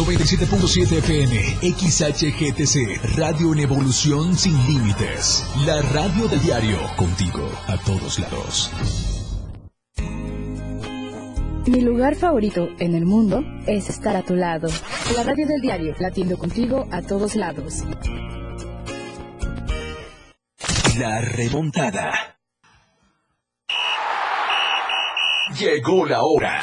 97.7 FM, XHGTC, Radio en Evolución Sin Límites. La radio del diario, contigo a todos lados. Mi lugar favorito en el mundo es estar a tu lado. La radio del diario, latiendo contigo a todos lados. La remontada. Llegó la hora.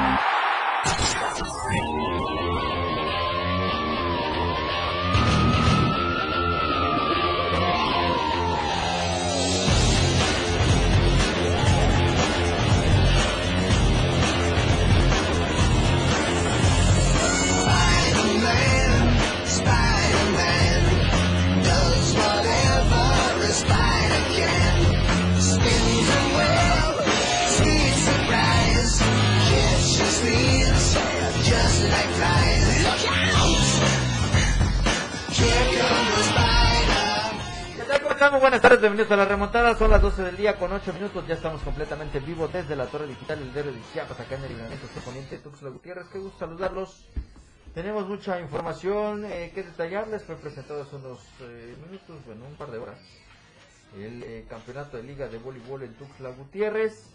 Buenas tardes, bienvenidos a la remontada. Son las 12 del día con 8 minutos. Ya estamos completamente en vivo desde la Torre Digital del Diario de Chiapas, acá en el Libramiento Poniente Tuxtla Gutiérrez. Qué gusto saludarlos. Tenemos mucha información eh, que detallarles. Fue presentado hace unos eh, minutos, bueno, un par de horas, el eh, campeonato de Liga de Voleibol en Tuxtla Gutiérrez.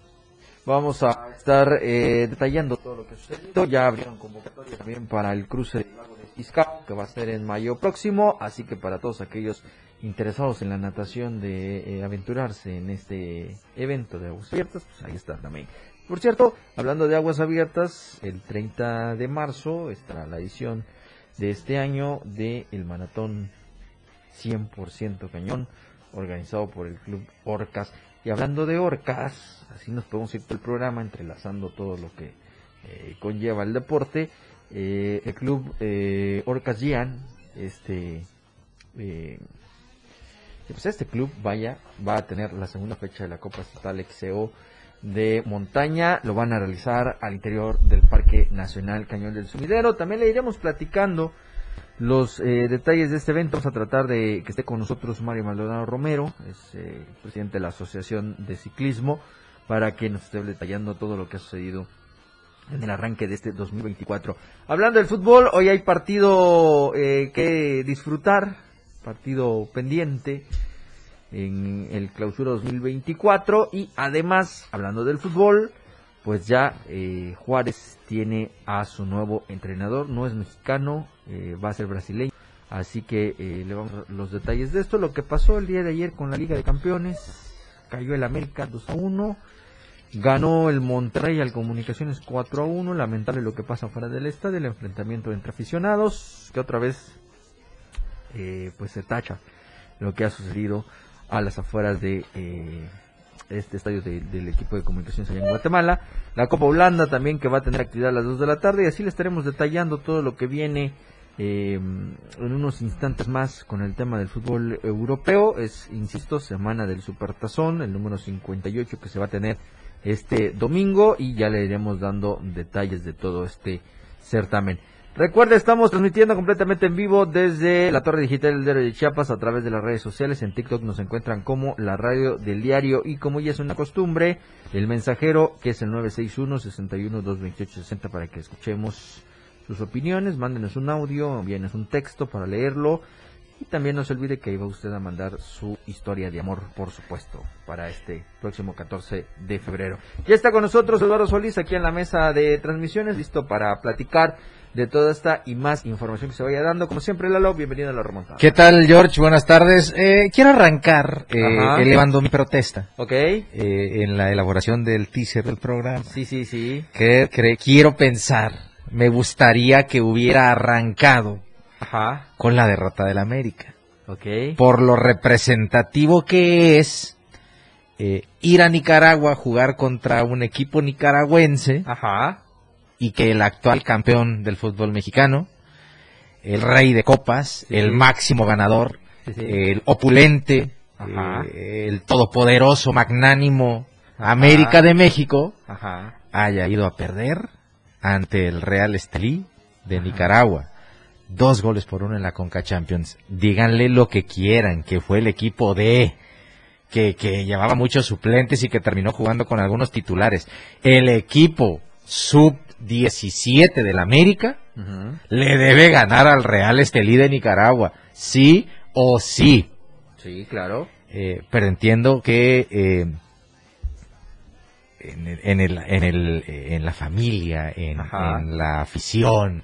Vamos a estar detallando todo lo que sucedido. Ya abrieron convocatoria también para el cruce del lago de Fiscal, que va a ser en mayo próximo. Así que para todos aquellos interesados en la natación de eh, aventurarse en este evento de aguas abiertas, pues ahí está también. Por cierto, hablando de aguas abiertas, el 30 de marzo estará la edición de este año de el maratón 100% cañón organizado por el club Orcas. Y hablando de Orcas, así nos podemos ir por el programa entrelazando todo lo que eh, conlleva el deporte. Eh, el club Orcas Gian, este pues este club vaya, va a tener la segunda fecha de la Copa Estatal XCO de montaña, lo van a realizar al interior del Parque Nacional Cañón del Sumidero. También le iremos platicando los eh, detalles de este evento. Vamos a tratar de que esté con nosotros Mario Maldonado Romero, es eh, presidente de la Asociación de Ciclismo, para que nos esté detallando todo lo que ha sucedido en el arranque de este 2024. Hablando del fútbol, hoy hay partido eh, que disfrutar partido pendiente en el clausura 2024 y además, hablando del fútbol, pues ya eh, Juárez tiene a su nuevo entrenador, no es mexicano, eh, va a ser brasileño, así que eh, le vamos a los detalles de esto, lo que pasó el día de ayer con la Liga de Campeones, cayó el América 2 a 1, ganó el Monterrey al Comunicaciones 4 a 1, lamentable lo que pasa fuera del estadio, el enfrentamiento entre aficionados, que otra vez eh, pues se tacha lo que ha sucedido a las afueras de eh, este estadio del equipo de comunicaciones allá en Guatemala. La Copa Holanda también que va a tener actividad a las 2 de la tarde y así le estaremos detallando todo lo que viene eh, en unos instantes más con el tema del fútbol europeo. Es, insisto, semana del Supertazón, el número 58 que se va a tener este domingo y ya le iremos dando detalles de todo este certamen. Recuerda, estamos transmitiendo completamente en vivo desde la Torre Digital del de Chiapas a través de las redes sociales. En TikTok nos encuentran como la radio del diario y como ya es una costumbre, el mensajero que es el 961-61-228-60 para que escuchemos sus opiniones. Mándenos un audio, vienes un texto para leerlo. Y también no se olvide que iba usted a mandar su historia de amor, por supuesto, para este próximo 14 de febrero. Ya está con nosotros Eduardo Solís aquí en la mesa de transmisiones, listo para platicar de toda esta y más información que se vaya dando. Como siempre, Lalo, bienvenido a la remontada. ¿Qué tal, George? Buenas tardes. Eh, quiero arrancar eh, elevando mi protesta. Ok. Eh, en la elaboración del teaser del programa. Sí, sí, sí. Que, quiero pensar, me gustaría que hubiera arrancado Ajá. con la derrota del América. Ok. Por lo representativo que es ir a Nicaragua a jugar contra un equipo nicaragüense. Ajá y que el actual campeón del fútbol mexicano, el rey de copas, el máximo ganador, el opulente, eh, el todopoderoso, magnánimo América de México, haya ido a perder ante el Real Estelí de Nicaragua. Dos goles por uno en la Conca Champions. Díganle lo que quieran, que fue el equipo de que, que llevaba muchos suplentes y que terminó jugando con algunos titulares. El equipo sub 17 del América le debe ganar al Real Estelí de Nicaragua, sí o sí. Sí, claro. Eh, pero entiendo que eh, en, el, en, el, en, el, en la familia, en, la afición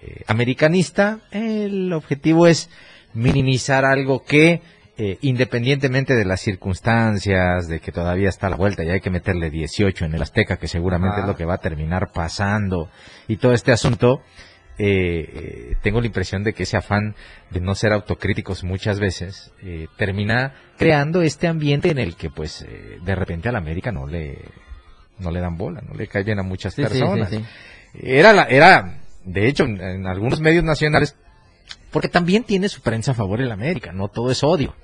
eh, americanista, el objetivo es minimizar algo que, eh, independientemente de las circunstancias, de que todavía está a la vuelta y hay que meterle 18 en el Azteca, que seguramente es lo que va a terminar pasando, y todo este asunto, eh, eh, tengo la impresión de que ese afán de no ser autocríticos muchas veces eh, termina creando este ambiente en el que pues de repente a la América no le no le dan bola, no le cae bien a muchas sí, personas. sí, sí. Era la, era de hecho en, en algunos medios nacionales porque también tiene su prensa a favor el América, no todo es odio.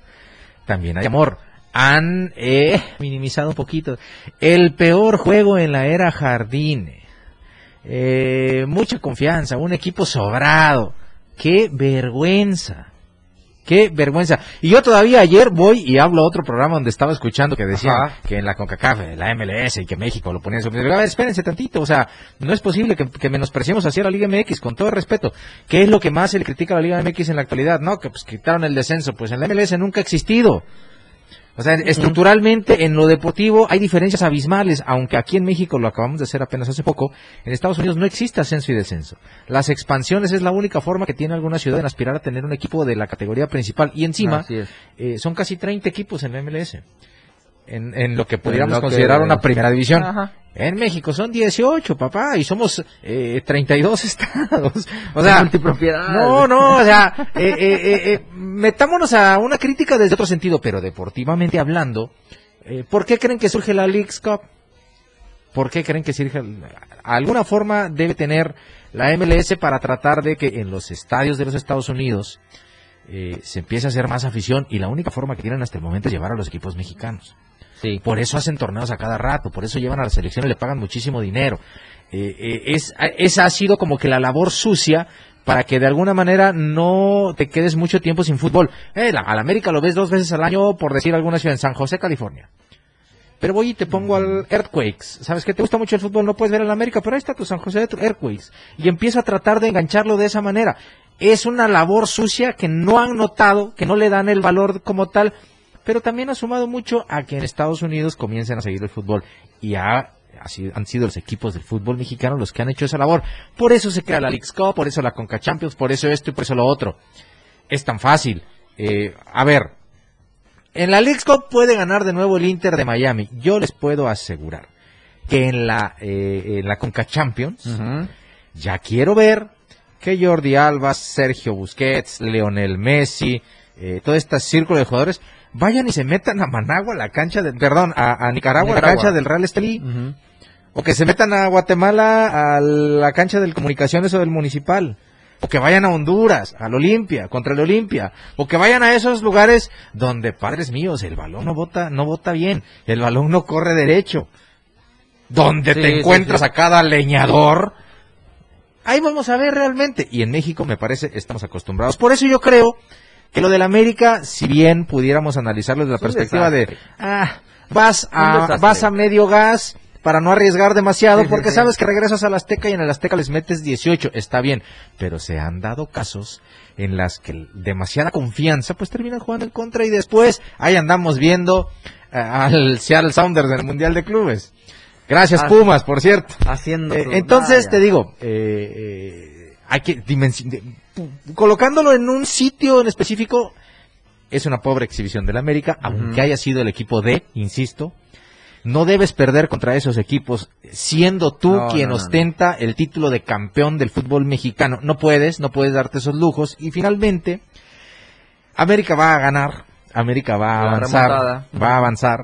También hay amor. Han eh, minimizado un poquito el peor juego en la era Jardine. Eh, mucha confianza, un equipo sobrado. Qué vergüenza. Qué vergüenza. Y yo todavía ayer voy y hablo a otro programa donde estaba escuchando que decían Ajá. que en la CONCACAF, la MLS y que México lo ponían sobre... A ver, espérense tantito, o sea, no es posible que, que menospreciemos así a la Liga MX, con todo respeto. ¿Qué es lo que más se le critica a la Liga MX en la actualidad? No, que pues quitaron el descenso, pues en la MLS nunca ha existido. O sea, estructuralmente en lo deportivo hay diferencias abismales, aunque aquí en México lo acabamos de hacer apenas hace poco, en Estados Unidos no existe ascenso y descenso. Las expansiones es la única forma que tiene alguna ciudad en aspirar a tener un equipo de la categoría principal y encima eh, son casi 30 equipos en la MLS. En, en lo que pudiéramos lo que- considerar una primera división. Ajá. En México son 18, papá, y somos eh, 32 estados. O sea, multipropiedad. no, no, o sea, eh, eh, eh, eh, metámonos a una crítica desde otro sentido, pero deportivamente hablando, eh, ¿por qué creen que surge la Leagues Cup? ¿Por qué creen que surge? Alguna forma debe tener la MLS para tratar de que en los estadios de los Estados Unidos eh, se empiece a hacer más afición y la única forma que tienen hasta el momento es llevar a los equipos mexicanos. Sí. Por eso hacen torneos a cada rato, por eso llevan a la selección y le pagan muchísimo dinero. Eh, eh, es, esa ha sido como que la labor sucia para que de alguna manera no te quedes mucho tiempo sin fútbol. Eh, la- al América lo ves dos veces al año, por decir alguna ciudad, en San José, California. Pero voy y te pongo al Earthquakes. ¿Sabes que te gusta mucho el fútbol? No puedes ver al América, pero ahí está tu San José Earthquakes. Y empiezo a tratar de engancharlo de esa manera. Es una labor sucia que no han notado, que no le dan el valor como tal, pero también ha sumado mucho a que en Estados Unidos comiencen a seguir el fútbol. Y sido- han sido los equipos del fútbol mexicano los que han hecho esa labor. Por eso se crea la Leagues Cup, por eso la Conca Champions, por eso esto y por eso lo otro. Es tan fácil. Eh, a ver, en la Leagues Cup puede ganar de nuevo el Inter de Miami. Yo les puedo asegurar que en la, eh, en la Conca Champions ya quiero ver que Jordi Alba, Sergio Busquets, Leonel Messi, eh, todo este círculo de jugadores vayan y se metan a Managua, la cancha de, perdón, a, a Nicaragua, la Nicaragua. cancha del Real Estelí, o que se metan a Guatemala a la cancha del Comunicaciones o del Municipal. O que vayan a Honduras, al Olimpia, contra el Olimpia. O que vayan a esos lugares donde, padres míos, el balón no bota, no bota bien. El balón no corre derecho. Donde Sí, te sí, encuentras sí. a cada leñador. Ahí vamos a ver realmente. Y en México, me parece, estamos acostumbrados. Por eso yo creo que lo del América, si bien pudiéramos analizarlo desde la perspectiva de, ah, vas a, vas a medio gas para no arriesgar demasiado, porque sabes que regresas al Azteca y en el Azteca les metes 18, está bien, pero se han dado casos en las que demasiada confianza pues terminan jugando en contra y después ahí andamos viendo eh, al Seattle Sounders del Mundial de Clubes. Gracias Pumas, por cierto. Haciendo. Eh, entonces te digo, eh, eh, hay que dimensi- de- pu- colocándolo en un sitio en específico es una pobre exhibición del América, aunque haya sido el equipo D, insisto. No debes perder contra esos equipos, siendo tú No, quien no, no, no. ostenta el título de campeón del fútbol mexicano. No puedes, no puedes darte esos lujos. Y finalmente, América va a ganar, América va a La avanzar, remontada. va a avanzar.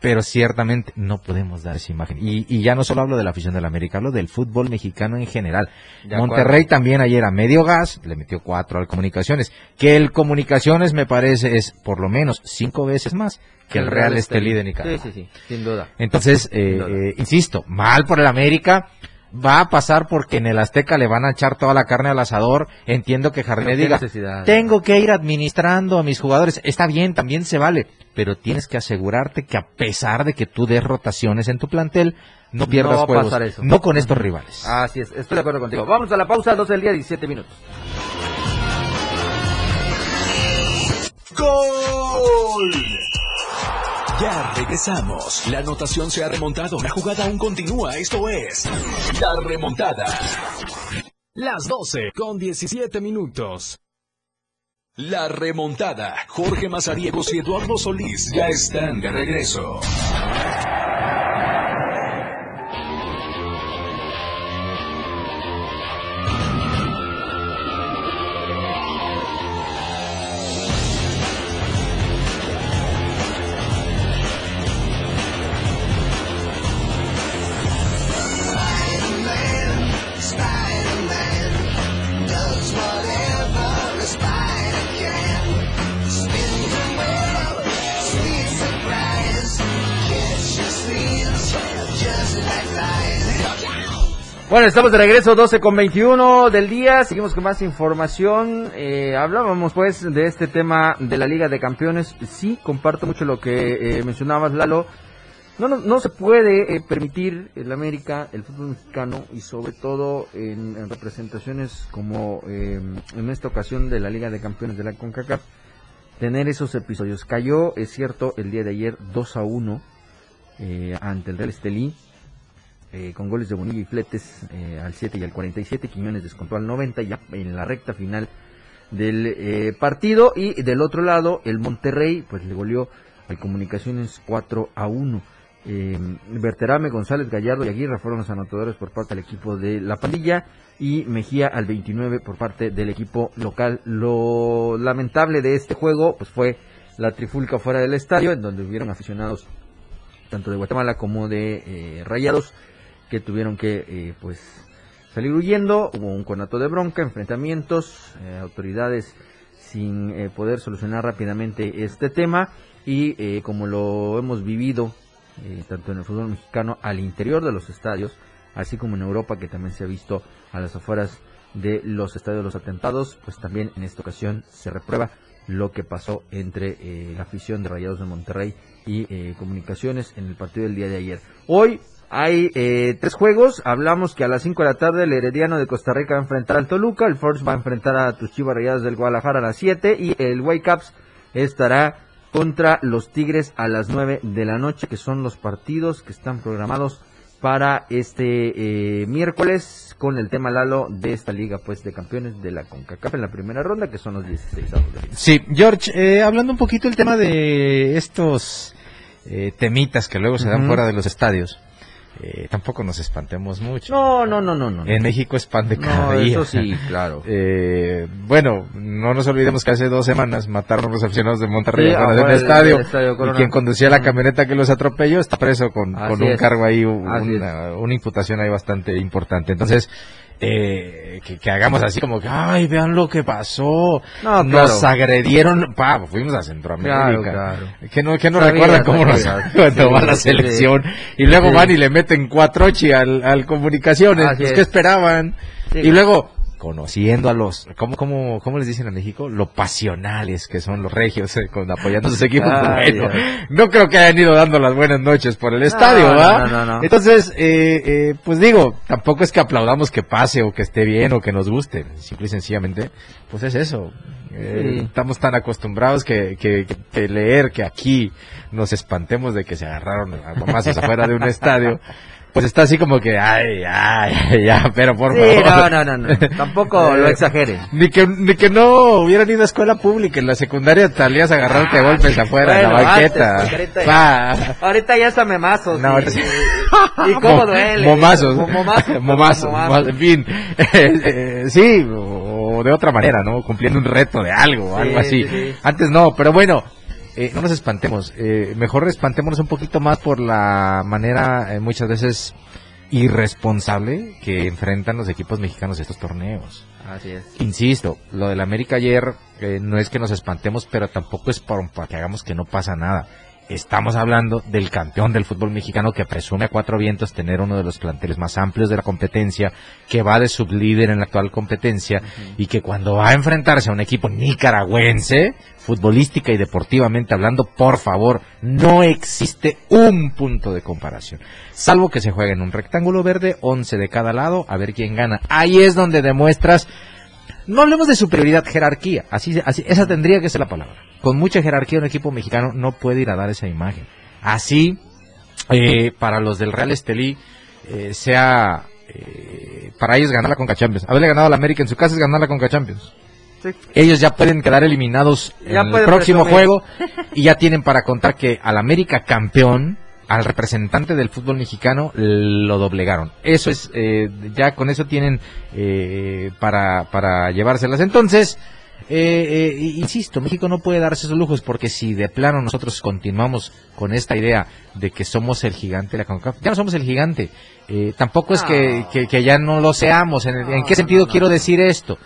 Pero ciertamente no podemos dar esa imagen. Y, y ya no solo hablo de la afición del América, hablo del fútbol mexicano en general. Monterrey también ayer a medio gas le metió cuatro al Comunicaciones, que el Comunicaciones me parece es por lo menos cinco veces más que el Real Estelí de Nicaragua. Sí, sí, sí, sin duda. Entonces, eh, Sin duda. eh, insisto, mal por el América. Va a pasar porque en el Azteca le van a echar toda la carne al asador. Entiendo que qué diga, tengo que ir administrando a mis jugadores. Está bien, también se vale. Pero tienes que asegurarte que a pesar de que tú des rotaciones en tu plantel, no pierdas va a juegos. pasar eso. No con estos rivales. Así es, estoy de acuerdo contigo. Vamos a la pausa, 12 del día, 17 minutos. ¡Gol! Ya regresamos. La anotación se ha remontado. La jugada aún continúa. Esto es La Remontada. Las 12 con 17 minutos. La Remontada. Jorge Mazariegos y Eduardo Solís ya están de regreso. Bueno, estamos de regreso, 12 con 21 del día. Seguimos con más información. Eh, hablábamos pues de este tema de la Liga de Campeones. Sí, comparto mucho lo que eh, mencionabas, Lalo. No, no, no se puede eh, permitir el América, el fútbol mexicano y sobre todo en, en representaciones como eh, en esta ocasión de la Liga de Campeones de la CONCACAF, tener esos episodios. Cayó, es cierto, el día de ayer 2 a 1 eh, ante el Real Estelí eh, con goles de Bonilla y Fletes eh, al 7 y al 47, Quiñones descontó al 90 ya en la recta final del eh, partido y del otro lado el Monterrey pues le goleó al Comunicaciones 4 a 1. Eh, Berterame, González, Gallardo y Aguirre fueron los anotadores por parte del equipo de La Pandilla y Mejía al 29 por parte del equipo local. Lo lamentable de este juego pues fue la trifulca fuera del estadio en donde hubieron aficionados tanto de Guatemala como de eh, Rayados que tuvieron que eh, pues salir huyendo, hubo un conato de bronca, enfrentamientos, eh, autoridades sin eh, poder solucionar rápidamente este tema y como lo hemos vivido tanto en el fútbol mexicano al interior de los estadios, así como en Europa que también se ha visto a las afueras de los estadios de los atentados, pues también en esta ocasión se reprueba lo que pasó entre eh, la afición de Rayados de Monterrey y eh, Comunicaciones en el partido del día de ayer. Hoy hay eh, tres juegos. Hablamos que a las 5 de la tarde el Herediano de Costa Rica va a enfrentar al Toluca, el Force va a enfrentar a tus Chivas Rayadas del Guadalajara a las 7 y el Wake Ups estará contra los Tigres a las 9 de la noche, que son los partidos que están programados para este eh, miércoles con el tema Lalo de esta liga pues de campeones de la CONCACAF en la primera ronda que son los 16 avos de. Sí, George, eh, hablando un poquito del tema de estos eh, temitas que luego se dan fuera de los estadios, eh, tampoco nos espantemos mucho. No, no, no, no, no. En México es pan de cada No, día. eso sí, claro. Eh, bueno, no nos olvidemos que hace dos semanas mataron los aficionados de Monterrey Sí, afuera del- estadio, y quien conducía la camioneta que los atropelló está preso con, con un es. cargo ahí, una, una imputación ahí bastante importante. Entonces, eh, que, que hagamos así como que, ay, vean lo que pasó, No, nos claro. agredieron, pa, fuimos a Centroamérica. Claro, claro. Que no, que no recuerdan cómo nos cuando va la selección y luego van y le meten cuatro ochi al, al comunicaciones, pues es. ¿qué esperaban? Sí. Y luego, conociendo a los, ¿cómo, cómo, cómo les dicen en México? Lo pasionales que son los regios, eh, con, apoyando a sus equipos. Ay, bueno, no creo que hayan ido dando las buenas noches por el estadio, ¿va? no, no, no. Entonces, eh, eh, pues digo, tampoco es que aplaudamos que pase o que esté bien o que nos guste, simple y sencillamente, pues es eso. Eh, Sí. Estamos tan acostumbrados que, que, que leer que aquí nos espantemos de que se agarraron a mamazos afuera de un estadio. Pues está así como que, ay, ay, ya, pero por Sí, favor. no, no, no, no. Tampoco lo exageren. Ni que, ni que no hubieran ido a escuela pública, en la secundaria salías a agarrarte golpes afuera en la Ah, banqueta. antes, ahorita ya- Ahorita ya está memazos. No, y, ahorita sí. y cómo duele. Momazos. Mo- Momazos. En fin. Eh, eh, sí, o de otra manera, ¿no? Cumpliendo un reto de algo, Sí, algo así. sí, sí. Antes no, pero bueno. Eh, no nos espantemos, eh, mejor espantémonos un poquito más por la manera eh, muchas veces irresponsable que enfrentan los equipos mexicanos estos torneos. Así es. Insisto, lo del América ayer eh, no es que nos espantemos, pero tampoco es para, para que hagamos que no pasa nada. Estamos hablando del campeón del fútbol mexicano que presume a cuatro vientos tener uno de los planteles más amplios de la competencia, que va de sublíder en la actual competencia y que cuando va a enfrentarse a un equipo nicaragüense, futbolística y deportivamente hablando, por favor, no existe un punto de comparación. Salvo que se juegue en un rectángulo verde, 11 de cada lado, a ver quién gana. Ahí es donde demuestras no hablemos de superioridad, jerarquía. Así, así, esa tendría que ser la palabra. Con mucha jerarquía un equipo mexicano no puede ir a dar esa imagen. Así, eh, para los del Real Estelí, eh, sea eh, para ellos ganar la Conca Champions. Haberle ganado a la América en su casa es ganar la Conca Champions. Sí. Ellos ya pueden quedar eliminados Ya en el próximo presumir. juego y ya tienen para contar que al América campeón, al representante del fútbol mexicano, lo doblegaron. Eso es, eh, ya con eso tienen eh, para, para llevárselas. Entonces, eh, eh, insisto, México no puede darse esos lujos porque si de plano nosotros continuamos con esta idea de que somos el gigante de la CONCACAF, ya no somos el gigante. Eh, tampoco es que, que, que ya no lo seamos. ¿En, el- ¿en qué sentido quiero decir esto?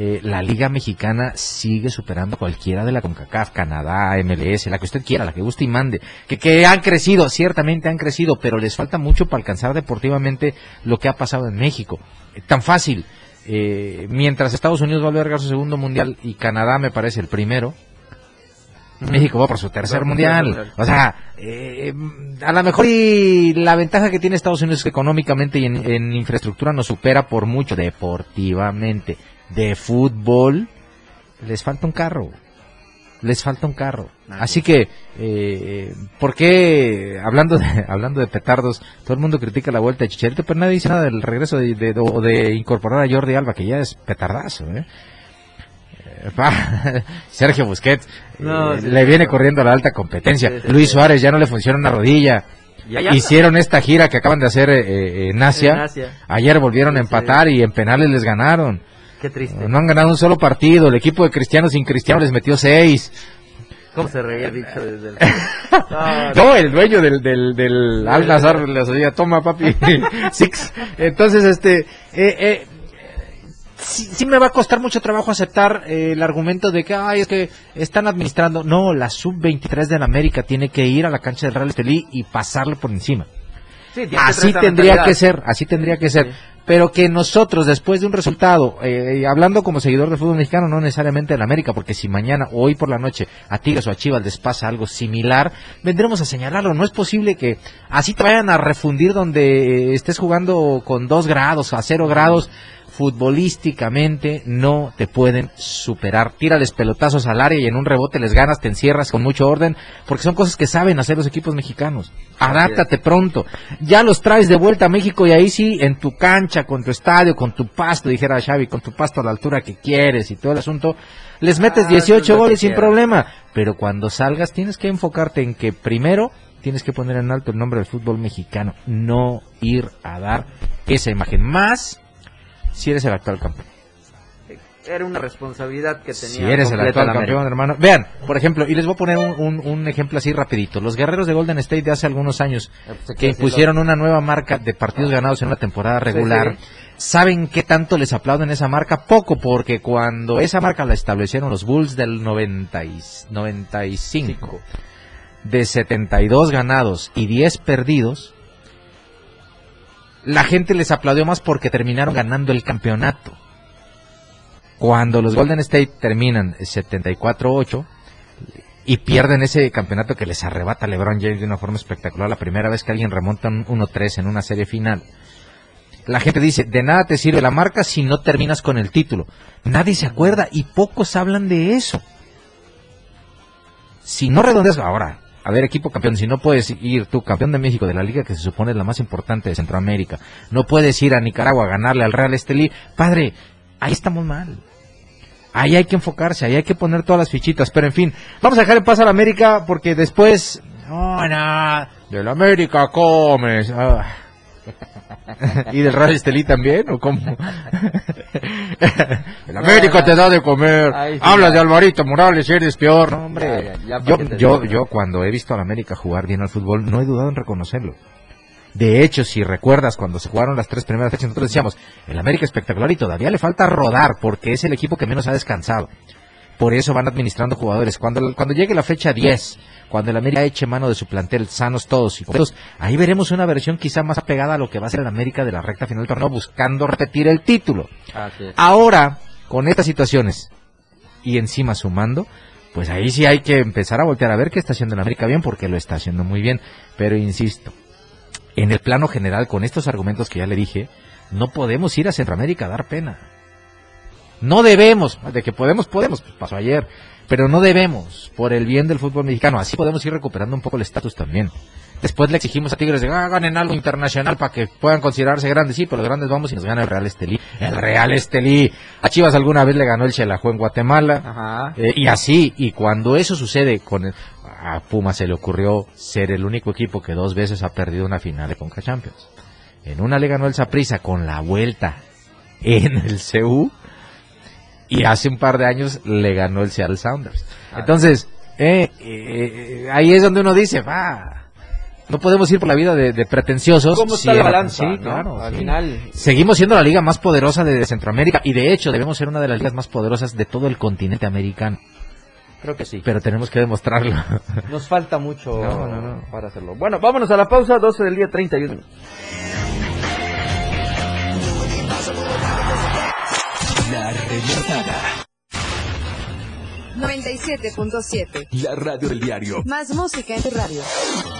Eh, la Liga Mexicana sigue superando a cualquiera de la CONCACAF, Canadá, MLS, la que usted quiera, la que guste y mande. Que, que han crecido, ciertamente han crecido, pero les falta mucho para alcanzar deportivamente lo que ha pasado en México. Eh, tan fácil. Eh, mientras Estados Unidos va a albergar su segundo mundial y Canadá me parece el primero, México va por su tercer mundial. O sea, eh, a lo mejor y la ventaja que tiene Estados Unidos es que económicamente y en, en infraestructura nos supera por mucho deportivamente. De fútbol, les falta un carro. Les falta un carro. Así que, eh, ¿por qué, hablando de, hablando de petardos, todo el mundo critica la vuelta de Chicharito, pero nadie dice nada del regreso de, de, o de incorporar a Jordi Alba, que ya es petardazo, ¿eh? Eh, Sergio Busquets No, eh, sí, le viene no. corriendo a la alta competencia. Sí, sí, Luis. Suárez ya no le funciona una rodilla. Ya, ya. Hicieron esta gira que acaban de hacer eh, eh, en, Asia. En Asia. Ayer volvieron a empatar y en penales les ganaron. Qué triste. No han ganado un solo partido. El equipo de Cristiano sin Cristiano les metió seis. ¿Cómo se reía el bicho desde el... No, No, el dueño del, del, del Al Nazar les decía, toma papi, six. Entonces, este, eh, eh, sí, sí me va a costar mucho trabajo aceptar eh, el argumento de que, ay, es que están administrando. No, la sub-23 de la América tiene que ir a la cancha del Real Estelí y pasarle por encima. Sí, Así tendría que ser, así tendría que ser. Sí. Pero que nosotros, después de un resultado, eh, hablando como seguidor del fútbol mexicano, no necesariamente de la América, porque si mañana o hoy por la noche a Tigres o a Chivas les pasa algo similar, vendremos a señalarlo. No es posible que así te vayan a refundir donde estés jugando con dos grados, a cero grados. Futbolísticamente no te pueden superar. Tírales pelotazos al área y en un rebote les ganas, te encierras con mucho orden, porque son cosas que saben hacer los equipos mexicanos. Adáptate pronto. Ya los traes de vuelta a México y ahí sí, en tu cancha, con tu estadio, con tu pasto, dijera Xavi, con tu pasto a la altura que quieres y todo el asunto, les metes Ah, 18 eso es lo que goles sin problema. Pero cuando salgas tienes que enfocarte en que primero tienes que poner en alto el nombre del fútbol mexicano, no ir a dar esa imagen. Más si eres el actual campeón. Era una responsabilidad que tenía. Si eres el actual campeón, hermano. Vean, por ejemplo, y les voy a poner un, un- un ejemplo así rapidito. Los guerreros de Golden State de hace algunos años, Eh, pues, que impusieron una nueva marca de partidos ganados en una temporada regular, sí. ¿saben qué tanto les aplauden esa marca? Poco, porque cuando esa marca la establecieron los Bulls del 90 y- 95, de 72 ganados y 10 perdidos, la gente les aplaudió más porque terminaron ganando el campeonato. Cuando los Golden State terminan 74-8 y pierden ese campeonato que les arrebata LeBron James de una forma espectacular, la primera vez que alguien remonta un 1-3 en una serie final. La gente dice, de nada te sirve la marca si no terminas con el título. Nadie se acuerda y pocos hablan de eso. Si no redondeas ahora, a ver equipo campeón, si no puedes ir tú campeón de México de la liga que se supone es la más importante de Centroamérica, no puedes ir a Nicaragua a ganarle al Real Estelí, padre, ahí estamos mal. Ahí hay que enfocarse, ahí hay que poner todas las fichitas, pero en fin, vamos a dejar en paz a la América porque después, no, no, de la América comes. Ah, ¿Y del Real Estelí también? ¿O cómo? el América te da de comer. Ay, sí, Hablas ya. de Alvarito Morales y eres peor. No, hombre. Ya, ya, ya, yo, ¿para qué te yo, yo cuando he visto al América jugar bien al fútbol, no he dudado en reconocerlo. De hecho, si recuerdas cuando se jugaron las tres primeras fechas, nosotros decíamos, el América espectacular y todavía le falta rodar porque es el equipo que menos ha descansado. Por eso van administrando jugadores. Cuando, cuando llegue la fecha 10, cuando el América eche mano de su plantel, sanos todos y completos, ahí veremos una versión quizá más apegada a lo que va a ser el América de la recta final del torneo, buscando repetir el título. Ahora, con estas situaciones y encima sumando, pues ahí sí hay que empezar a voltear a ver qué está haciendo el América bien, porque lo está haciendo muy bien. Pero insisto, en el plano general, con estos argumentos que ya le dije, no podemos ir a Centroamérica a dar pena. No debemos, de que podemos, podemos, pues pasó ayer, pero no debemos, por el bien del fútbol mexicano. Así podemos ir recuperando un poco el estatus también. Después le exigimos a Tigres de ah, ganen algo internacional para que puedan considerarse grandes. Sí, pero los grandes vamos y nos gana el Real Estelí. El Real Estelí. A Chivas alguna vez le ganó el Chelajú en Guatemala. Ajá. Eh, y así, y cuando eso sucede con el- a Puma se le ocurrió ser el único equipo que dos veces ha perdido una final de Conca Champions. En una le ganó el Saprissa con la vuelta en el CU y hace un par de años le ganó el Seattle Sounders. Entonces, eh, eh, ahí es donde uno dice, va, no podemos ir por la vida de, de pretenciosos. ¿Cómo está la balanza? sí, no? claro, Al sí. final, Seguimos siendo la liga más poderosa de Centroamérica y de hecho debemos ser una de las ligas más poderosas de todo el continente americano, creo que sí. pero tenemos que demostrarlo. Nos falta mucho No, no, no. para hacerlo. Bueno, vámonos a la pausa, 12 del día, 31 minutos. La remontada. 97.7. La radio del diario. Más música en tu radio.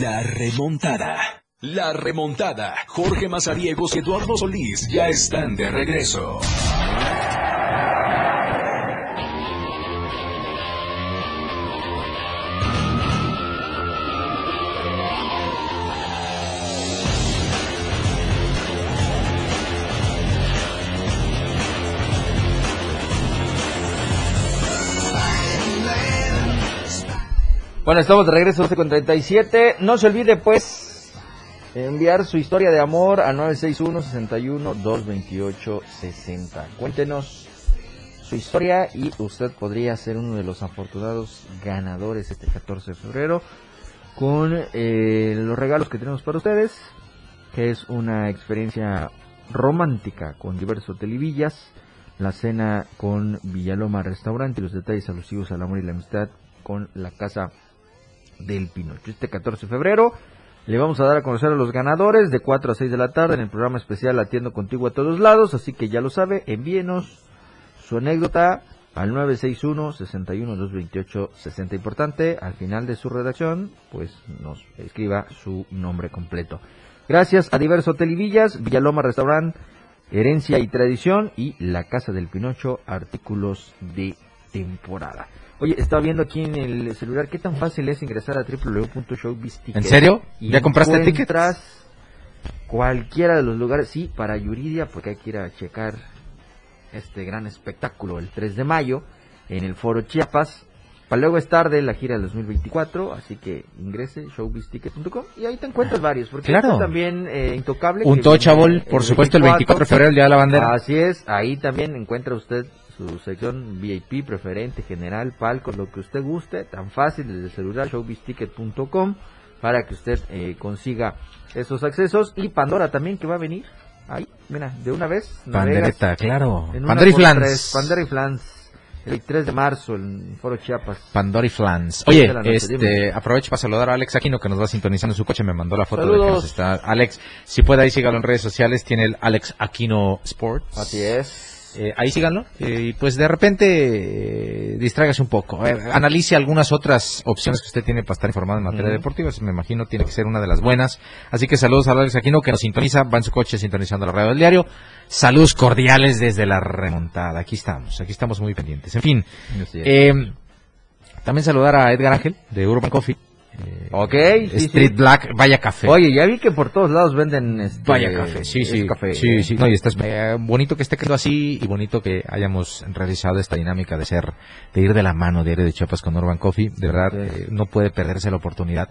La remontada. La remontada. Jorge Mazariegos y Eduardo Solís ya están de regreso. Bueno, estamos de regreso 12 con 37. No se olvide, pues, enviar su historia de amor a 961-61-228-60. Cuéntenos su historia y usted podría ser uno de los afortunados ganadores este 14 de febrero con eh, los regalos que tenemos para ustedes, que es una experiencia romántica con diversos televillas, la cena con Villaloma Restaurante y los detalles alusivos al amor y la amistad con la casa del Pinocho. Este 14 de febrero le vamos a dar a conocer a los ganadores de 4 a 6 de la tarde en el programa especial Atiendo Contigo a todos lados, así que ya lo sabe, envíenos su anécdota al 961-61-228-60. Importante, al final de su redacción, pues nos escriba su nombre completo. Gracias a Diverso Televillas, Villaloma Restaurant, Herencia y Tradición y La Casa del Pinocho, artículos de temporada. Oye, estaba viendo aquí en el celular qué tan fácil es ingresar a www.showbizticket. ¿En serio? Y ¿Ya compraste encuentras cualquiera de los lugares, sí, para Yuridia, porque hay que ir a checar este gran espectáculo el 3 de mayo en el Foro Chiapas. Para luego es tarde la gira del 2024, así que ingrese showbizticket.com y ahí te encuentras varios, porque Claro. también eh, Intocable. Un por supuesto, el 24 de febrero, el Día de la Bandera. Así es, ahí también encuentra usted su sección VIP, preferente, general, palcos, lo que usted guste, tan fácil desde el celular, showbizticket.com, para que usted eh, consiga esos accesos. Y Pandora también que va a venir, ahí, mira, de una vez. Pandereta, claro. Pandora y Flans. Pandora y Flans, el 3 de marzo en Foro Chiapas. Pandora y Flans. Oye, de noche, este, dime. aprovecho para saludar a Alex Aquino que nos va sintonizando en su coche. Me mandó la foto de Saludos. que nos está. Alex, si puede ahí sígalo en redes sociales. Tiene el Alex Aquino Sports. Así es. Eh, ahí síganlo. eh, Y pues de repente eh, distráigase un poco. Analice algunas otras opciones que usted tiene para estar informado en materia deportiva. Me imagino tiene que ser una de las buenas. Así que saludos a Alex Aquino que nos sintoniza. Va en su coche sintonizando la radio del diario. Saludos cordiales desde la remontada. Aquí estamos. Aquí estamos muy pendientes. En fin. Eh, también saludar a Edgar Ángel de Urban Coffee. Eh, Ok, Street sí. Black, vaya café. Oye, ya vi que por todos lados venden este... Vaya café, sí, sí, café. sí, sí. No, y estás eh, bonito que esté quedando así y bonito que hayamos realizado esta dinámica de ser, de ir de la mano de Aire de Chiapas con Urban Coffee. De verdad, Sí. eh, no puede perderse la oportunidad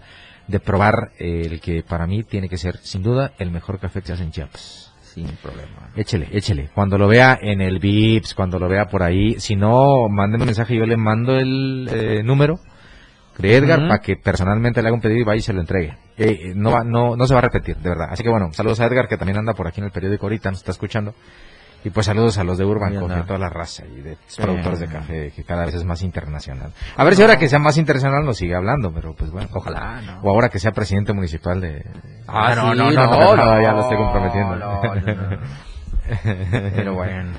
de probar eh, el que para mí tiene que ser, sin duda, el mejor café que se hace en Chiapas. Sin problema. Échele, échele. Cuando lo vea en el VIPS, cuando lo vea por ahí, si no, mándenme un mensaje y yo le mando el eh, número de Edgar para que personalmente le haga un pedido y vaya y se lo entregue. Eh, eh, no, va, no, no se va a repetir, de verdad. Así que bueno, saludos a Edgar que también anda por aquí en el periódico ahorita, nos está escuchando. Y pues saludos a los de Urban Coffee, toda la raza y de Sí. productores de café, que cada vez es más internacional. A ver si ahora que sea más internacional nos sigue hablando, pero pues bueno. Ojalá, ¿no? O ahora que sea presidente municipal de... Ah, no, sí, no, no, no, no, no, ya lo estoy comprometiendo. Pero bueno.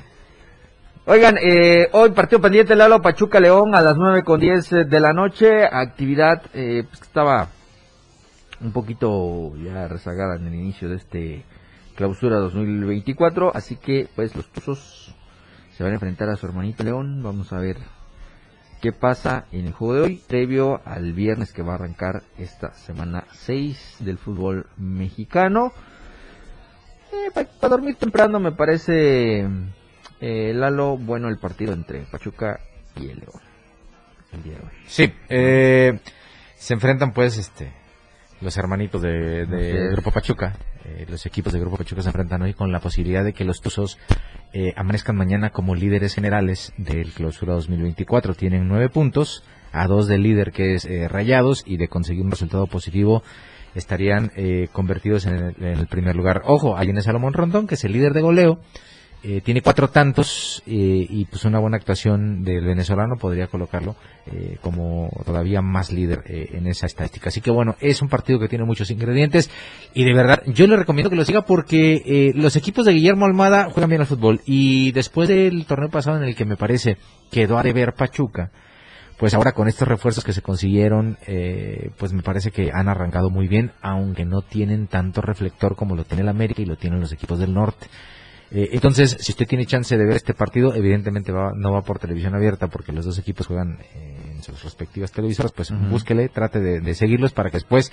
Oigan, eh, hoy partido pendiente Lalo Pachuca León a las 9 con 10 de la noche. Actividad eh, pues, estaba un poquito ya rezagada en el inicio de este clausura 2024. Así que pues los Tuzos se van a enfrentar a su hermanito León. Vamos a ver qué pasa en el juego de hoy, previo al viernes que va a arrancar esta semana 6 del fútbol mexicano. para dormir temprano me parece eh, Lalo bueno el partido entre Pachuca y el León. El día de hoy. Sí, eh, se enfrentan pues este los hermanitos de, de. Grupo Pachuca, eh, los equipos de Grupo Pachuca se enfrentan hoy con la posibilidad de que los Tuzos eh, amanezcan mañana como líderes generales del clausura 2024. Tienen nueve puntos, a dos del líder que es eh, Rayados y de conseguir un resultado positivo estarían eh, convertidos en el, en el primer lugar. Ojo, hay en Salomón Rondón, que es el líder de goleo, eh, tiene cuatro tantos eh, y pues una buena actuación del venezolano podría colocarlo eh, como todavía más líder eh, en esa estadística. Así que bueno, es un partido que tiene muchos ingredientes y de verdad yo le recomiendo que lo siga porque eh, los equipos de Guillermo Almada juegan bien al fútbol y después del torneo pasado en el que me parece quedó a deber Pachuca, pues ahora con estos refuerzos que se consiguieron, eh, pues me parece que han arrancado muy bien, aunque no tienen tanto reflector como lo tiene el América y lo tienen los equipos del norte. Eh, entonces, si usted tiene chance de ver este partido, evidentemente va, no va por televisión abierta porque los dos equipos juegan eh, en sus respectivas televisoras, pues Ujú. búsquele, trate de, de seguirlos para que después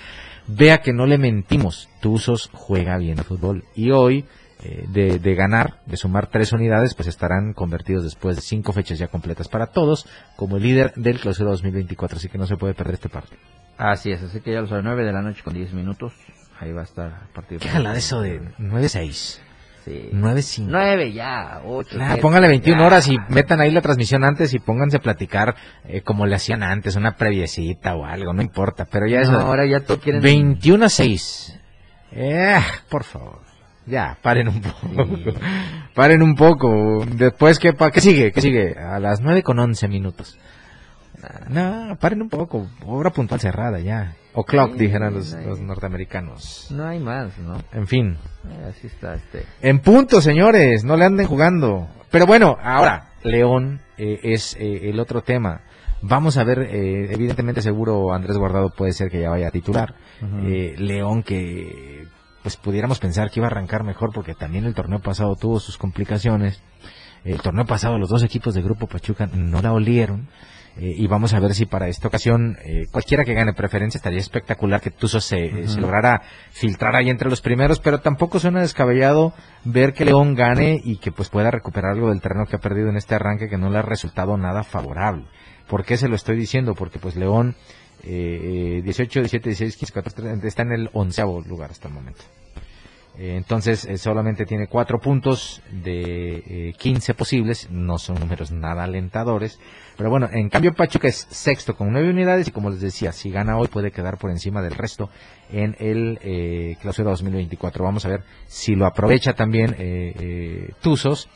vea que no le mentimos. Tuzos juega bien al fútbol y hoy eh, de, de ganar, de sumar tres unidades, pues estarán convertidos después de cinco fechas ya completas para todos como el líder del clausura 2024, así que no se puede perder este partido. Así es, así que ya lo saben, 9 de la noche con 10 minutos. Ahí va a estar el partido. ¿Qué de eso de 9-6? Sí. 9-5. 9 ya, 8. Ah, póngale 21 horas y metan ahí la transmisión antes y pónganse a platicar eh, como le hacían antes, una previecita o algo, no importa, pero ya eso. ahora ya todos quieren. 21 a 6. Eh, por favor. Ya, paren un poco. Sí. paren un poco. Después, ¿qué, pa- ¿qué sigue? ¿Qué sigue? A las 9 con 11 minutos. No, paren un poco. Hora puntual cerrada ya. O clock, Sí, dijeran los, norteamericanos. No hay más, ¿no? En fin. Eh, así está este. En punto, señores, no le anden jugando. Pero bueno, ahora, León eh, es eh, el otro tema. Vamos a ver, eh, evidentemente seguro Andrés Guardado puede ser que ya vaya a titular. Eh, León que pues pudiéramos pensar que iba a arrancar mejor porque también el torneo pasado tuvo sus complicaciones. El torneo pasado los dos equipos de Grupo Pachuca no la olieron. Eh, y vamos a ver si para esta ocasión eh, cualquiera que gane preferencia estaría espectacular que Tuzo se, eh, se lograra filtrar ahí entre los primeros, pero tampoco suena descabellado ver que León gane y que pues pueda recuperar algo del terreno que ha perdido en este arranque que no le ha resultado nada favorable. ¿Por qué se lo estoy diciendo? Porque pues León eh, 18, 17, 16, 15, 14, 13, está en el onceavo lugar hasta el momento. Eh, entonces eh, solamente tiene cuatro puntos de eh, 15 posibles, no son números nada alentadores, pero bueno, en cambio Pachuca es sexto con nueve unidades y como les decía, si gana hoy puede quedar por encima del resto en el eh, clausura 2024. Vamos a ver si lo aprovecha también eh, eh, Tuzos,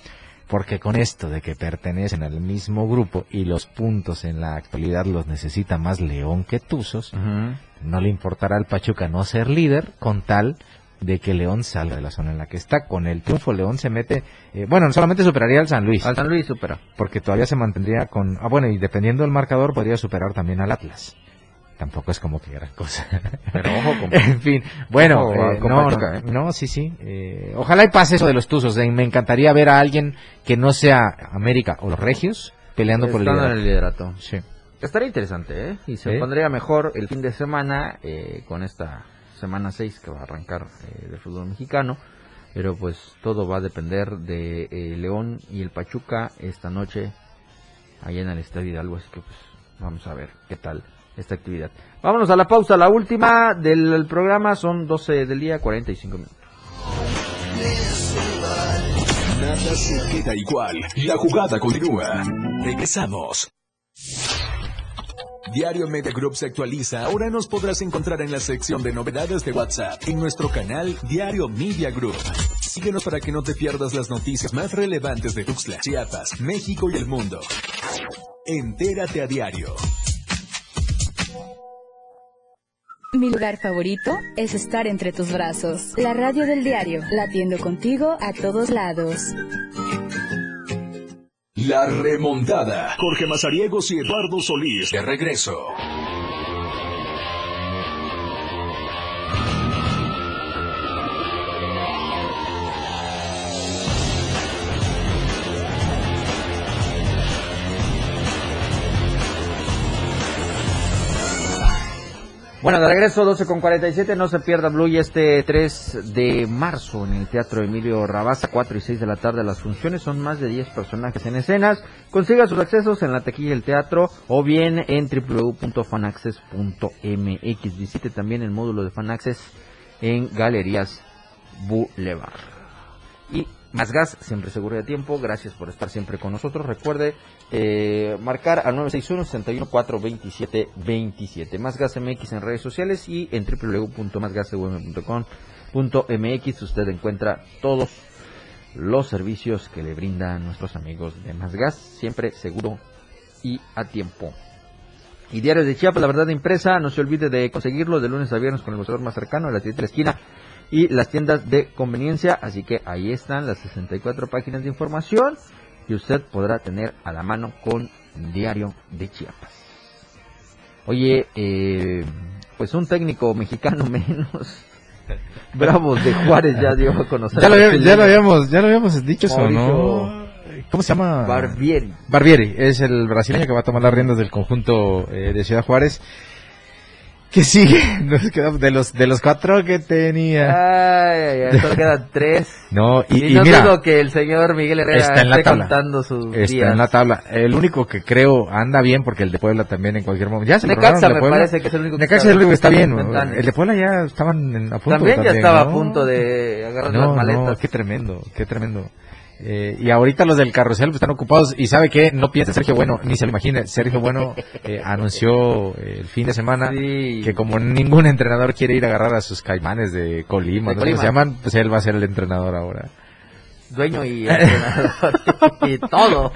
porque con esto de que pertenecen al mismo grupo y los puntos en la actualidad los necesita más León que Tuzos, no le importará al Pachuca no ser líder con tal de que León salga de la zona en la que está. Con el triunfo León se mete, eh, bueno, solamente superaría al San Luis, Al San Luis supera. porque todavía se mantendría con, ah bueno, y dependiendo del marcador podría superar también al Atlas. Tampoco es como que gran cosa. Pero ojo, con... en fin, bueno, Ojo, eh, no, ¿eh? no, sí, sí. eh, ojalá y pase eso de los Tuzos. eh, me encantaría ver a alguien que no sea América o los Regios peleando por el Estando en liderato. el liderato. Sí. Estaría interesante, ¿eh? Y se pondría mejor el fin de semana eh, con esta semana 6 que va a arrancar eh, del fútbol mexicano. Pero pues todo va a depender de eh, León y el Pachuca esta noche allá en el Estadio Hidalgo. Así que pues vamos a ver qué tal esta actividad. Vámonos a la pausa, la última del programa. Son 12 del día, 45 minutos. Nada se queda igual. La jugada continúa. Regresamos. Diario Media Group se actualiza. Ahora nos podrás encontrar en la sección de novedades de WhatsApp en nuestro canal Diario Media Group. Síguenos para que no te pierdas las noticias más relevantes de Tuxtla, Chiapas, México y el mundo. Entérate a diario. Mi lugar favorito es estar entre tus brazos. La radio del diario, latiendo contigo a todos lados. La remontada. Jorge Mazariegos y Eduardo Solís de regreso. Bueno, de regreso 12 con 47, no se pierda Blue y este 3 de marzo en el Teatro Emilio Rabaza, 4 y 6 de la tarde las funciones, son más de 10 personajes en escenas, consiga sus accesos en la taquilla del teatro o bien en www.fanaccess.mx, visite también el módulo de Fanaccess en Galerías Boulevard. Y más gas, siempre seguro de tiempo. Gracias por estar siempre con nosotros. Recuerde eh, marcar al 961-61-427-27. Más gas MX en redes sociales y en www.másgascm.com.mx usted encuentra todos los servicios que le brindan nuestros amigos de Más Gas, siempre seguro y a tiempo. Y Diarios de Chiapas, la verdad impresa, no se olvide de conseguirlo de lunes a viernes con el mostrador más cercano, de la esquina y las tiendas de conveniencia. Así que ahí están las 64 páginas de información y usted podrá tener a la mano con Diario de Chiapas. Oye, eh, pues un técnico mexicano menos. Bravos de Juárez ya dio a conocer. Ya lo, al había- ya chileno lo habíamos, ya lo habíamos dicho eso. ¿Cómo se llama? Barbieri. Barbieri, es el brasileño que va a tomar las riendas del conjunto eh, de Ciudad Juárez. Que sigue, nos quedamos de los de los cuatro que tenía. Ay, ay, ay, solo quedan tres. No, y, Y, y no mira, dudo que el señor Miguel Herrera está en la esté tabla. contando sus está días. en la tabla. El único que creo anda bien, porque el de Puebla también en cualquier momento. Ya se Necaxa me parece que es el único que Necaxa está bien. El de Puebla ya estaban a punto. También ya estaba ¿no? a punto de agarrar No, las no, maletas. qué tremendo, qué tremendo. Eh, y ahorita los del carrusel pues, están ocupados y sabe que no piensa Sergio Bueno, ni se lo imagine. Sergio Bueno eh, anunció eh, el fin de semana Sí. que como ningún entrenador quiere ir a agarrar a sus caimanes de Colima, De no sé cómo Colima. se llaman, pues él va a ser el entrenador ahora. Dueño y entrenador y todo.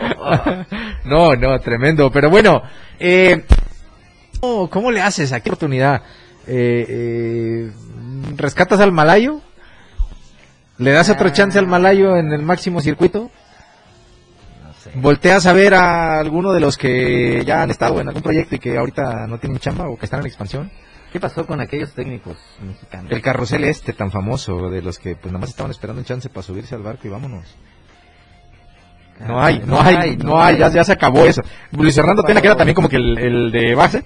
No, no, tremendo. Pero bueno, eh, ¿cómo, cómo le haces? ¿A qué oportunidad? Eh, eh, ¿Rescatas al malayo? ¿Le das otro chance al malayo en el máximo circuito? No sé. ¿Volteas a ver a alguno de los que ya han estado en algún proyecto y que ahorita no tienen chamba o que están en expansión? ¿Qué pasó con aquellos técnicos mexicanos? El carrusel este tan famoso de los que pues nada más estaban esperando un chance para subirse al barco y vámonos. No hay, no hay, no hay, ya, ya se acabó eso. Luis Fernando Tena, que era también como que el, el de base,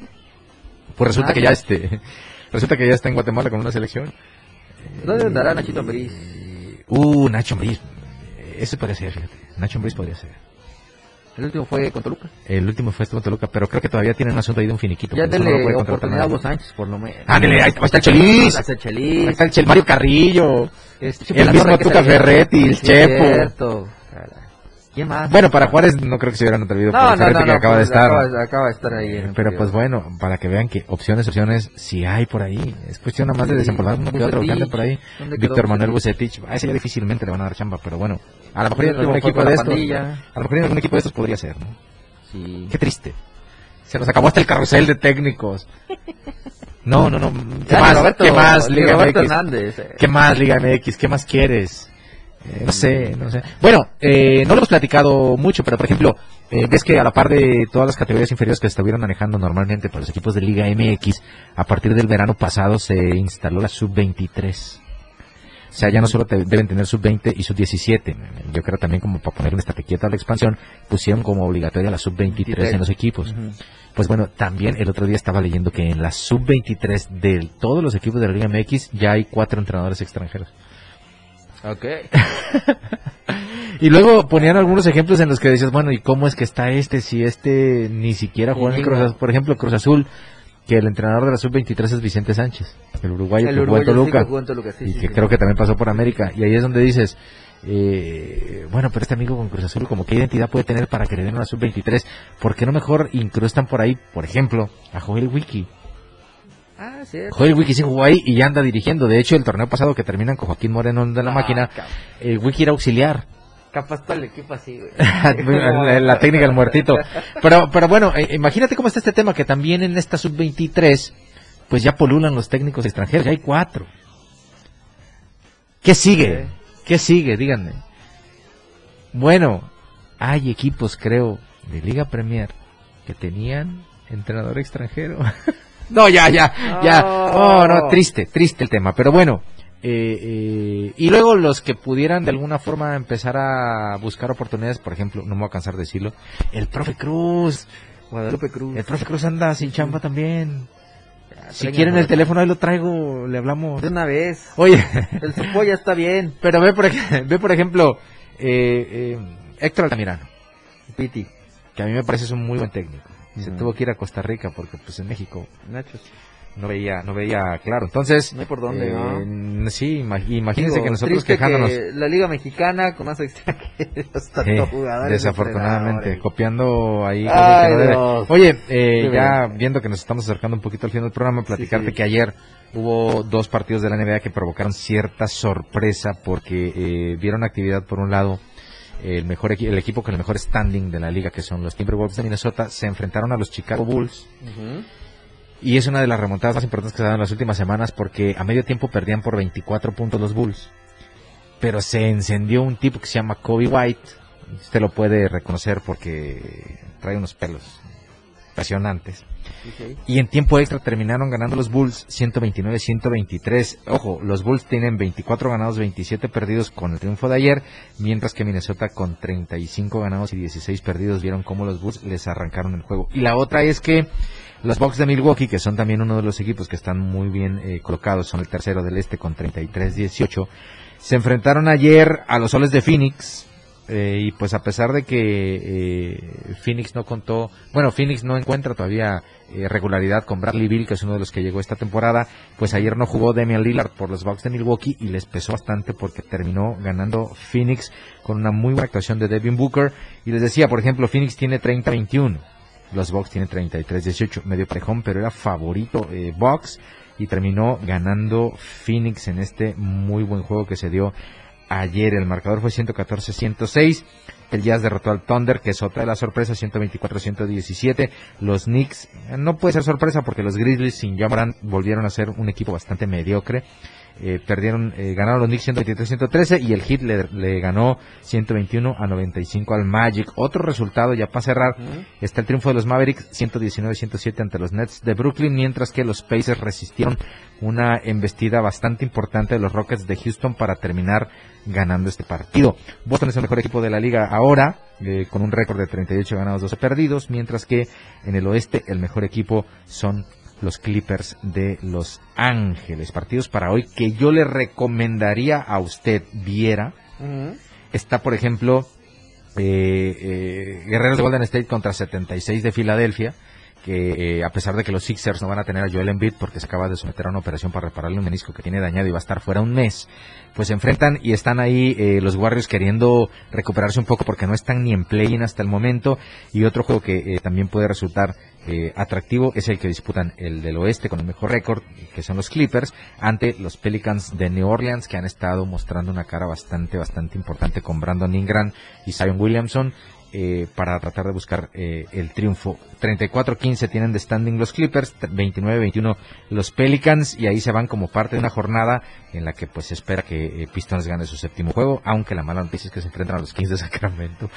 pues resulta que ya este, resulta que ya está en Guatemala con una selección. ¿Dónde andará Nachito Ambriz? Uh, Nacho Ambriz, ese podría ser, fíjate, Nacho Ambriz podría ser. El último fue con Toluca. El último fue este con Toluca, pero creo que todavía tienen un asunto ahí de un finiquito. Ya no denle oportunidad a. Hugo Sánchez, por lo menos. Ándele, ahí está el Chelis. Ahí está el Ahí Chelis. está el Mario Carrillo. Este, el mismo Tuca. Ferretti, el Chepo. cierto. Caray. ¿Quién más? Bueno, para Juárez no creo que se hubieran atrevido por no, no, que acaba de pues, estar. Acaba, acaba de estar ahí. en Pero pues bueno, para que vean que opciones, opciones, sí hay por ahí. Es cuestión nada más de Sí, desempolvar uno que otro que por ahí. ¿Dónde quedó Víctor Manuel Bucetich? A ese ya difícilmente le van a dar chamba, pero bueno, a lo mejor en algún equipo de estos, a lo mejor en algún equipo de estos podría ser, ¿no? Sí. Qué triste. Se nos acabó hasta el carrusel de técnicos. No, no, no. ¿Qué Ah, más? ¿Qué más, Liga MX? Eh. ¿Qué más, Liga MX? ¿Qué más quieres? Eh, no sé, no sé. Bueno, eh, no lo hemos platicado mucho, pero por ejemplo, eh, ves que a la par de todas las categorías inferiores que se estuvieron manejando normalmente por los equipos de Liga MX, a partir del verano pasado se instaló la sub-23. O sea, ya no solo te- deben tener sub-20 y sub-17. Yo creo también como para poner una estatequieta a la expansión, pusieron como obligatoria la sub-23 en los equipos. Pues bueno, también el otro día estaba leyendo que en la sub-23 de todos los equipos de la Liga MX ya hay cuatro entrenadores extranjeros. Ok. Y luego ponían algunos ejemplos en los que decías, bueno, ¿y cómo es que está este si este ni siquiera jugó en el Cruz Azul? Por ejemplo, Cruz Azul, que el entrenador de la sub-23 es Vicente Sánchez, el uruguayo El que jugó sí Toluca. que jugó en Toluca, sí, y sí, que creo que también pasó por América. Y ahí es donde dices, eh, bueno, pero este amigo con Cruz Azul, como qué identidad puede tener para que le den una sub-23? ¿Por qué no mejor incrustan por ahí, por ejemplo, a Joel Wiki? Ah, cierto. Joel Wiki sí jugó ahí y ya anda dirigiendo. De hecho, el torneo pasado que terminan con Joaquín Moreno de la Ah, máquina, el Wiki era auxiliar. Capaz todo el equipo así, güey. la, la técnica del muertito. Pero, pero bueno, eh, imagínate cómo está este tema, que también en esta sub-23, pues ya polulan los técnicos extranjeros, ya hay cuatro. ¿Qué sigue? ¿Qué sigue? Díganme. Bueno, hay equipos, creo, de Liga Premier que tenían entrenador extranjero. no, ya, ya, ya. Oh, no, triste, triste el tema. Pero bueno, eh, eh, y luego los que pudieran de alguna forma empezar a buscar oportunidades, por ejemplo, no me voy a cansar de decirlo, el profe Cruz. Guadalupe Cruz. El profe Cruz anda sin chamba también. Si quieren el teléfono, ahí lo traigo, le hablamos. De una vez. Oye, El supo ya está bien. pero ve por, ve por ejemplo, eh, eh, Héctor Altamirano, Piti. que a mí me parece es un muy buen técnico. Se tuvo que ir a Costa Rica porque pues en México Nachos. no veía no veía claro. Entonces, No hay por dónde, ¿no? eh, sí, ima- imagínense Digo, que nosotros quejándonos que la Liga Mexicana con más extranjeros, tanto Sí, jugadores. desafortunadamente, copiando ahí. Ay, que no. Oye, eh, ya viendo que nos estamos acercando un poquito al final del programa, platicarte sí. que ayer hubo dos partidos de la NBA que provocaron cierta sorpresa porque eh, vieron actividad por un lado el mejor el equipo con el mejor standing de la liga que son los Timberwolves de Minnesota se enfrentaron a los Chicago Bulls y es una de las remontadas más importantes que se han dado en las últimas semanas porque a medio tiempo perdían por 24 puntos los Bulls. Pero se encendió un tipo que se llama Kobe White. Usted lo puede reconocer porque trae unos pelos impresionantes. Y en tiempo extra terminaron ganando los Bulls 129-123. Ojo, los Bulls tienen 24 ganados, 27 perdidos con el triunfo de ayer, mientras que Minnesota con 35 ganados y 16 perdidos vieron cómo los Bulls les arrancaron el juego. Y la otra es que los Bucks de Milwaukee, que son también uno de los equipos que están muy bien eh, colocados, son el tercero del este con 33-18, se enfrentaron ayer a los Soles de Phoenix. Eh, y pues a pesar de que eh, Phoenix no contó, bueno, Phoenix no encuentra todavía eh, regularidad con Bradley Bill, que es uno de los que llegó esta temporada, pues ayer no jugó Damian Lillard por los Bucks de Milwaukee y les pesó bastante porque terminó ganando Phoenix con una muy buena actuación de Devin Booker. Y les decía, por ejemplo, Phoenix tiene 30-21, los Bucks tienen 33-18, medio parejón, pero era favorito eh, Bucks y terminó ganando Phoenix en este muy buen juego que se dio ayer. El marcador fue 114-106. El Jazz derrotó al Thunder, que es otra de las sorpresas, 124-117. Los Knicks, eh, no puede ser sorpresa porque los Grizzlies sin John Morant volvieron a ser un equipo bastante mediocre. Eh, perdieron, eh, ganaron los Knicks 123-113 y el Heat le, le ganó 121 a 95 al Magic. Otro resultado ya para cerrar está el triunfo de los Mavericks 119-107 ante los Nets de Brooklyn, mientras que los Pacers resistieron una embestida bastante importante de los Rockets de Houston para terminar ganando este partido. Boston es el mejor equipo de la liga ahora, eh, con un récord de 38 ganados, 12 perdidos, mientras que en el oeste el mejor equipo son los Clippers de Los Ángeles. Partidos para hoy que yo le recomendaría a usted viera. Está, por ejemplo, eh, eh, Guerreros de Golden State contra 76 de Filadelfia, que eh, a pesar de que los Sixers no van a tener a Joel Embiid porque se acaba de someter a una operación para repararle un menisco que tiene dañado y va a estar fuera un mes, pues se enfrentan y están ahí eh, los Warriors queriendo recuperarse un poco porque no están ni en play-in hasta el momento y otro juego que eh, también puede resultar eh, atractivo es el que disputan el del oeste con el mejor récord, que son los Clippers, ante los Pelicans de New Orleans, que han estado mostrando una cara bastante, bastante importante con Brandon Ingram y Zion Williamson. Eh, para tratar de buscar eh, el triunfo. 34-15 tienen de standing los Clippers, 29-21 los Pelicans y ahí se van como parte de una jornada en la que pues se espera que eh, Pistons gane su séptimo juego, aunque la mala noticia es que se enfrentan a los Kings de Sacramento,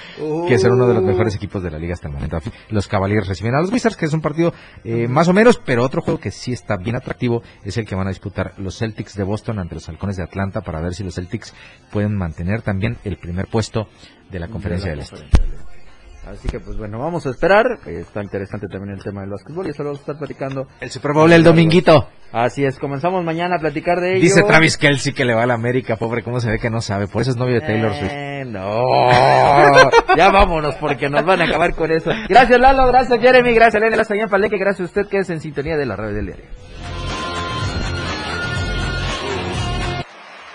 que son uno de los mejores equipos de la liga hasta el momento. Los Cavaliers reciben a los Wizards, que es un partido eh, más o menos, pero otro juego que sí está bien atractivo es el que van a disputar los Celtics de Boston ante los Halcones de Atlanta para ver si los Celtics pueden mantener también el primer puesto de la Conferencia del Este. Así que pues bueno, vamos a esperar. Está interesante también el tema del básquetbol y eso lo vamos a estar platicando. El Super Bowl el dominguito. Así es, comenzamos mañana a platicar de ello. Dice Travis Kelsey que le va a la América, pobre, cómo se ve que no sabe. Por eso es novio de Taylor Swift. Eh, no, ya vámonos porque nos van a acabar con eso. Gracias Lalo, gracias Jeremy, gracias Elena, gracias Ian Paleque, gracias a usted que es en sintonía de la radio del diario.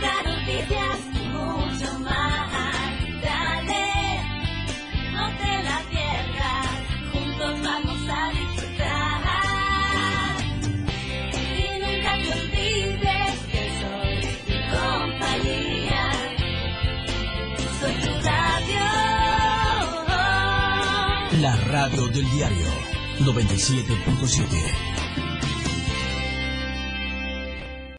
Música, noticias mucho más. Dale, no te la pierdas. Juntos vamos a disfrutar. Y nunca te olvides que soy tu compañía. Soy tu radio. La radio del diario 97.7.